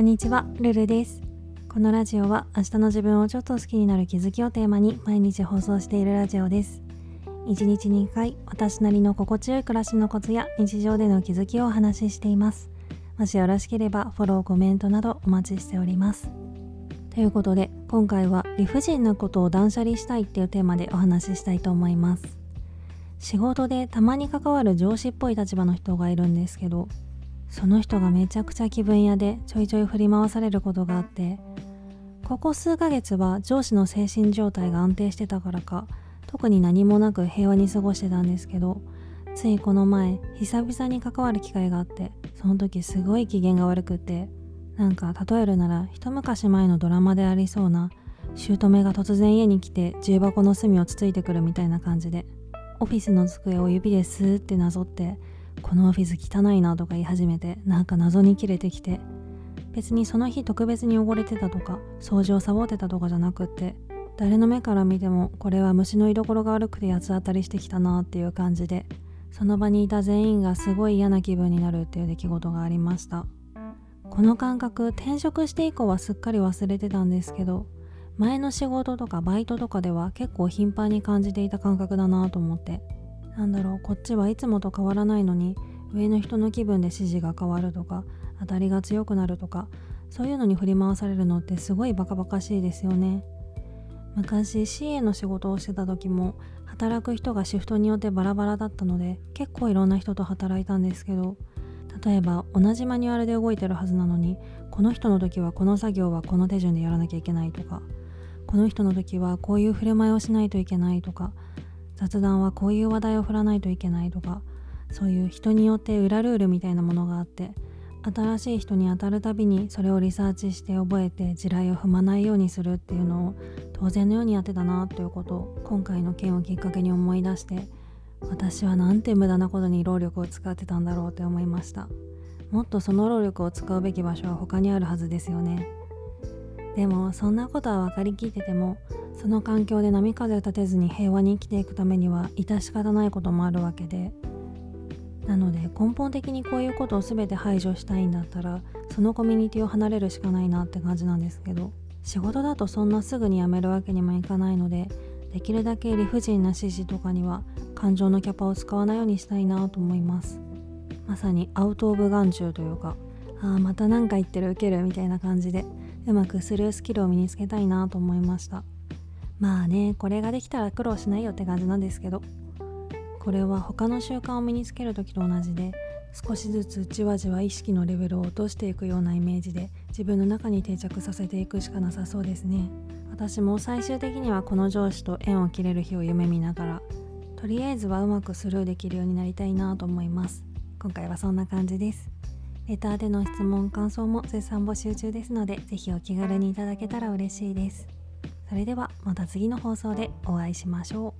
こんにちは、ルルです。このラジオは明日の自分をちょっと好きになる気づきをテーマに毎日放送しているラジオです。1日に1回私なりの心地よい暮らしのコツや日常での気づきをお話ししています。もしよろしければフォローコメントなどお待ちしております。ということで今回は理不尽なことを断捨離したいっていうテーマでお話ししたいと思います。仕事でたまに関わる上司っぽい立場の人がいるんですけどその人がめちゃくちゃ気分屋でちょいちょい振り回されることがあってここ数ヶ月は上司の精神状態が安定してたからか特に何もなく平和に過ごしてたんですけどついこの前久々に関わる機会があってその時すごい機嫌が悪くってなんか例えるなら一昔前のドラマでありそうな姑が突然家に来て重箱の隅をつついてくるみたいな感じでオフィスの机を指でスーってなぞってこのオフィス汚いなとか言い始めてなんか謎に切れてきて別にその日特別に汚れてたとか掃除をサボってたとかじゃなくって誰の目から見てもこれは虫の居所が悪くて八つ当たりしてきたなっていう感じでその場にいた全員がすごい嫌な気分になるっていう出来事がありました。この感覚転職して以降はすっかり忘れてたんですけど前の仕事とかバイトとかでは結構頻繁に感じていた感覚だなと思ってなんだろうこっちはいつもと変わらないのに上の人の気分で指示が変わるとか当たりが強くなるとかそういうのに振り回されるのってすごいバカバカしいですよね。昔 CA の仕事をしてた時も働く人がシフトによってバラバラだったので結構いろんな人と働いたんですけど例えば同じマニュアルで動いてるはずなのにこの人の時はこの作業はこの手順でやらなきゃいけないとかこの人の時はこういう振る舞いをしないといけないとか雑談はこういう話題を振らないといけないとかそういう人によって裏ルールみたいなものがあって新しい人に当たるたびにそれをリサーチして覚えて地雷を踏まないようにするっていうのを当然のようにやってたなということを今回の件をきっかけに思い出して私はなんて無駄なことに労力を使ってたんだろうって思いました。もっとその労力を使うべき場所は他にあるはずですよね。でもそんなことは分かりきっててもその環境で波風立てずに平和に生きていくためには致し方ないこともあるわけで。なので根本的にこういうことを全て排除したいんだったらそのコミュニティを離れるしかないなって感じなんですけど。仕事だとそんなすぐに辞めるわけにもいかないのでできるだけ理不尽な指示とかには感情のキャパを使わないようにしたいなと思います。まさにアウト・オブ・眼中というかああまた何か言ってる受けるみたいな感じで。うまくスルースキルを身につけたいなと思いました。まあねこれができたら苦労しないよって感じなんですけど。これは他の習慣を身につける時と同じで少しずつじわじわ意識のレベルを落としていくようなイメージで自分の中に定着させていくしかなさそうですね。私も最終的にはこの上司と縁を切れる日を夢見ながらとりあえずはうまくスルーできるようになりたいなと思います。今回はそんな感じです。レターでの質問感想も絶賛募集中ですので是非お気軽にいただけたら嬉しいです。それではまた次の放送でお会いしましょう。